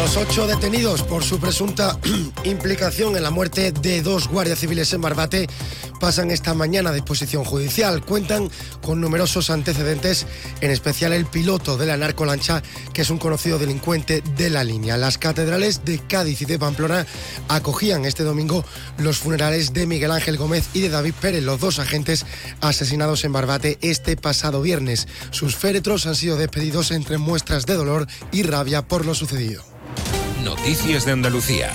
Los ocho detenidos por su presunta implicación en la muerte de dos guardias civiles en Barbate pasan esta mañana a disposición judicial. Cuentan con numerosos antecedentes, en especial el piloto de la narcolancha, que es un conocido delincuente de la línea. Las catedrales de Cádiz y de Pamplona acogían este domingo los funerales de Miguel Ángel Gómez y de David Pérez, los dos agentes asesinados en Barbate este pasado viernes. Sus féretros han sido despedidos entre muestras de dolor y rabia por lo sucedido. Noticias de Andalucía.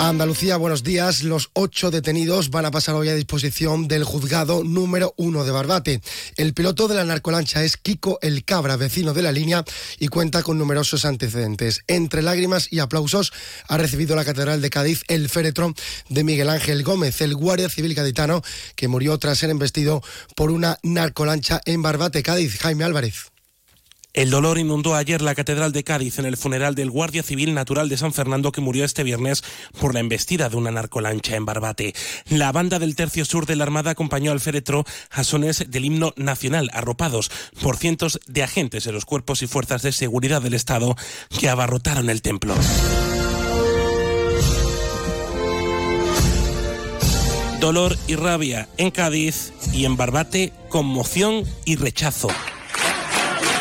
Andalucía, buenos días. Los ocho detenidos van a pasar hoy a disposición del juzgado número uno de Barbate. El piloto de la narcolancha es Kiko El Cabra, vecino de la línea, y cuenta con numerosos antecedentes. Entre lágrimas y aplausos ha recibido la Catedral de Cádiz el féretro de Miguel Ángel Gómez, el guardia civil gaditano que murió tras ser embestido por una narcolancha en Barbate, Cádiz. Jaime Álvarez. El dolor inundó ayer la Catedral de Cádiz en el funeral del Guardia Civil Natural de San Fernando que murió este viernes por la embestida de una narcolancha en Barbate. La banda del Tercio Sur de la Armada acompañó al féretro a sones del himno nacional, arropados por cientos de agentes de los cuerpos y fuerzas de seguridad del Estado que abarrotaron el templo. Dolor y rabia en Cádiz y en Barbate, conmoción y rechazo.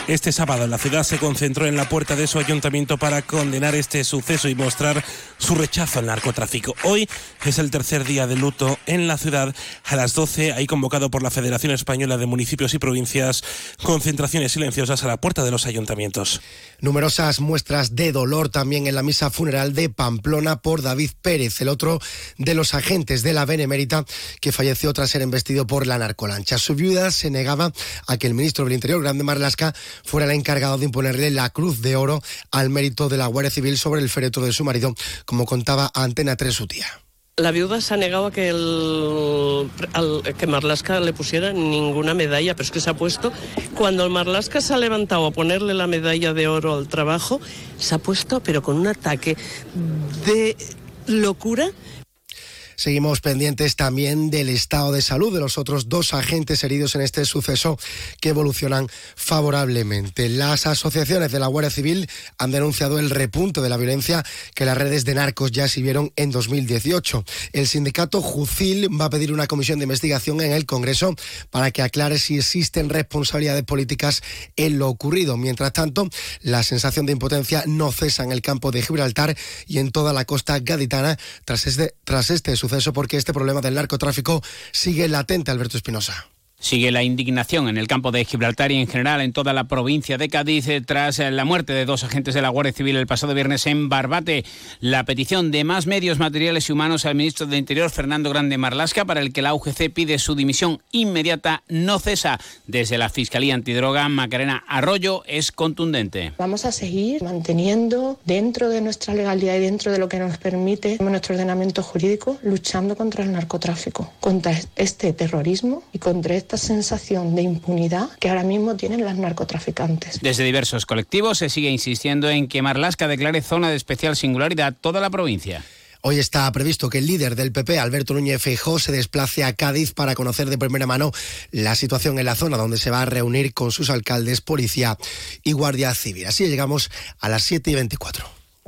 Este sábado la ciudad se concentró en la puerta de su ayuntamiento para condenar este suceso y mostrar su rechazo al narcotráfico. Hoy es el tercer día de luto en la ciudad. A las 12 hay convocado por la Federación Española de Municipios y Provincias concentraciones silenciosas a la puerta de los ayuntamientos. Numerosas muestras de dolor también en la misa funeral de Pamplona por David Pérez, el otro de los agentes de la Benemérita que falleció tras ser embestido por la narcolancha. Su viuda se negaba a que el ministro del Interior, Grande Marlasca, fuera el encargado de imponerle la Cruz de Oro al mérito de la Guardia Civil sobre el féretro de su marido, como contaba Antena 3 su tía. La viuda se ha negado a que, el, que Marlasca le pusiera ninguna medalla, pero es que se ha puesto. Cuando el Marlasca se ha levantado a ponerle la medalla de oro al trabajo, se ha puesto, pero con un ataque de locura Seguimos pendientes también del estado de salud de los otros dos agentes heridos en este suceso que evolucionan favorablemente. Las asociaciones de la Guardia Civil han denunciado el repunte de la violencia que las redes de narcos ya exhibieron en 2018. El sindicato Jucil va a pedir una comisión de investigación en el Congreso para que aclare si existen responsabilidades políticas en lo ocurrido. Mientras tanto, la sensación de impotencia no cesa en el campo de Gibraltar y en toda la costa gaditana tras este, tras este suceso porque este problema del narcotráfico sigue latente, Alberto Espinosa. Sigue la indignación en el campo de Gibraltar y en general en toda la provincia de Cádiz tras la muerte de dos agentes de la Guardia Civil el pasado viernes en Barbate. La petición de más medios materiales y humanos al ministro de Interior Fernando Grande Marlasca para el que la UGC pide su dimisión inmediata no cesa. Desde la Fiscalía Antidroga, Macarena Arroyo es contundente. Vamos a seguir manteniendo dentro de nuestra legalidad y dentro de lo que nos permite nuestro ordenamiento jurídico luchando contra el narcotráfico, contra este terrorismo y contra este esta sensación de impunidad que ahora mismo tienen las narcotraficantes. Desde diversos colectivos se sigue insistiendo en que Marlasca declare zona de especial singularidad toda la provincia. Hoy está previsto que el líder del PP, Alberto Núñez Feijóo, se desplace a Cádiz para conocer de primera mano la situación en la zona donde se va a reunir con sus alcaldes, policía y guardia civil. Así llegamos a las 7 y 24.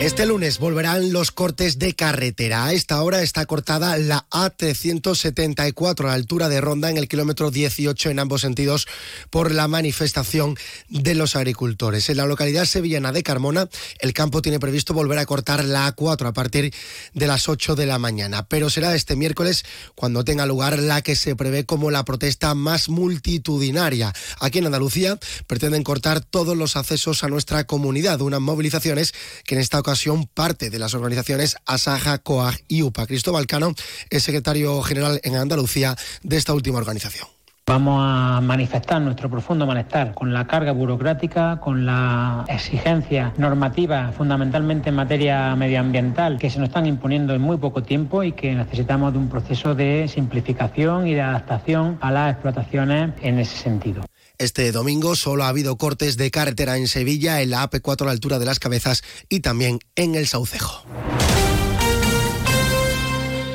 Este lunes volverán los cortes de carretera. A esta hora está cortada la AT174 a altura de Ronda en el kilómetro 18 en ambos sentidos por la manifestación de los agricultores. En la localidad sevillana de Carmona, el campo tiene previsto volver a cortar la A4 a partir de las 8 de la mañana, pero será este miércoles cuando tenga lugar la que se prevé como la protesta más multitudinaria. Aquí en Andalucía pretenden cortar todos los accesos a nuestra comunidad, unas movilizaciones que en esta ocasión parte de las organizaciones Asaja, COAG y UPA. Cristóbal Cano es secretario general en Andalucía de esta última organización. Vamos a manifestar nuestro profundo malestar con la carga burocrática, con la exigencia normativa, fundamentalmente en materia medioambiental, que se nos están imponiendo en muy poco tiempo y que necesitamos de un proceso de simplificación y de adaptación a las explotaciones en ese sentido. Este domingo solo ha habido cortes de carretera en Sevilla, en la AP4 a la altura de las cabezas y también en el Saucejo.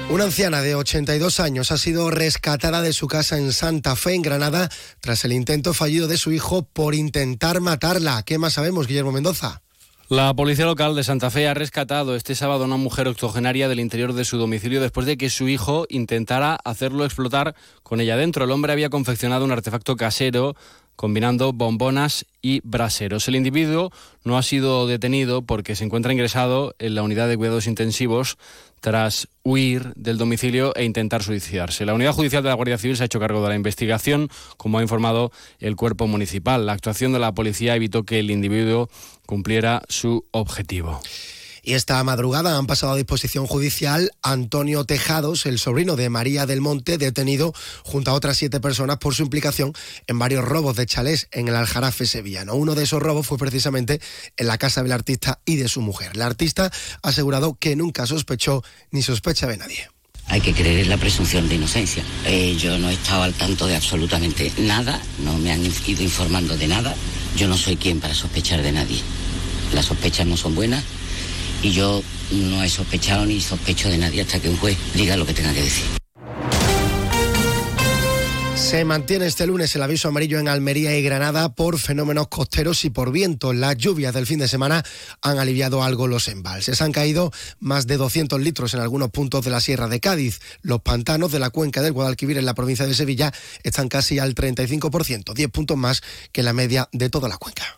Una anciana de 82 años ha sido rescatada de su casa en Santa Fe, en Granada, tras el intento fallido de su hijo por intentar matarla. ¿Qué más sabemos, Guillermo Mendoza? La policía local de Santa Fe ha rescatado este sábado a una mujer octogenaria del interior de su domicilio después de que su hijo intentara hacerlo explotar con ella dentro. El hombre había confeccionado un artefacto casero combinando bombonas y braseros. El individuo no ha sido detenido porque se encuentra ingresado en la unidad de cuidados intensivos tras huir del domicilio e intentar suicidarse. La unidad judicial de la Guardia Civil se ha hecho cargo de la investigación, como ha informado el cuerpo municipal. La actuación de la policía evitó que el individuo cumpliera su objetivo. Y esta madrugada han pasado a disposición judicial Antonio Tejados, el sobrino de María del Monte, detenido junto a otras siete personas por su implicación en varios robos de chalés en el Aljarafe sevillano. Uno de esos robos fue precisamente en la casa del artista y de su mujer. El artista ha asegurado que nunca sospechó ni sospecha de nadie. Hay que creer en la presunción de inocencia. Eh, yo no he estado al tanto de absolutamente nada, no me han ido informando de nada. Yo no soy quien para sospechar de nadie. Las sospechas no son buenas y yo no he sospechado ni sospecho de nadie hasta que un juez diga lo que tenga que decir. Se mantiene este lunes el aviso amarillo en Almería y Granada por fenómenos costeros y por viento. Las lluvias del fin de semana han aliviado algo los embalses. Han caído más de 200 litros en algunos puntos de la Sierra de Cádiz. Los pantanos de la cuenca del Guadalquivir en la provincia de Sevilla están casi al 35%, 10 puntos más que la media de toda la cuenca.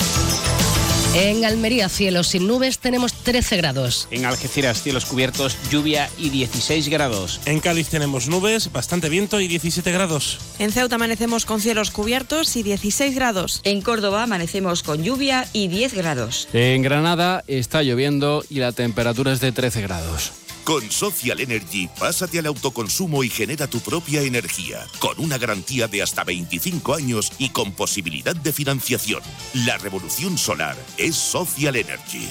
En Almería, cielos sin nubes, tenemos 13 grados. En Algeciras, cielos cubiertos, lluvia y 16 grados. En Cádiz tenemos nubes, bastante viento y 17 grados. En Ceuta amanecemos con cielos cubiertos y 16 grados. En Córdoba amanecemos con lluvia y 10 grados. En Granada está lloviendo y la temperatura es de 13 grados. Con Social Energy, pásate al autoconsumo y genera tu propia energía, con una garantía de hasta 25 años y con posibilidad de financiación. La revolución solar es Social Energy.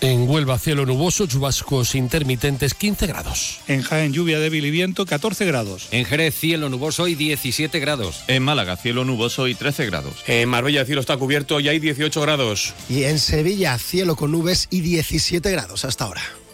En Huelva, cielo nuboso, chubascos intermitentes, 15 grados. En Jaén, lluvia débil y viento, 14 grados. En Jerez, cielo nuboso y 17 grados. En Málaga, cielo nuboso y 13 grados. En Marbella, cielo está cbiérto y hay 18 grados. Y en Sevilla, cielo con nubes y 17 grados hasta ahora.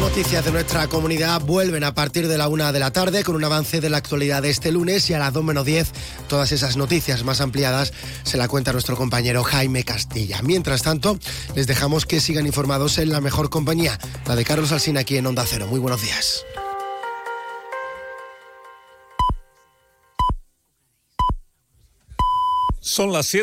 Noticias de nuestra comunidad vuelven a partir de la una de la tarde con un avance de la actualidad de este lunes y a las 2 menos 10 todas esas noticias más ampliadas se la cuenta nuestro compañero Jaime Castilla. Mientras tanto, les dejamos que sigan informados en la mejor compañía, la de Carlos Alsina aquí en Onda Cero. Muy buenos días. Son las 7.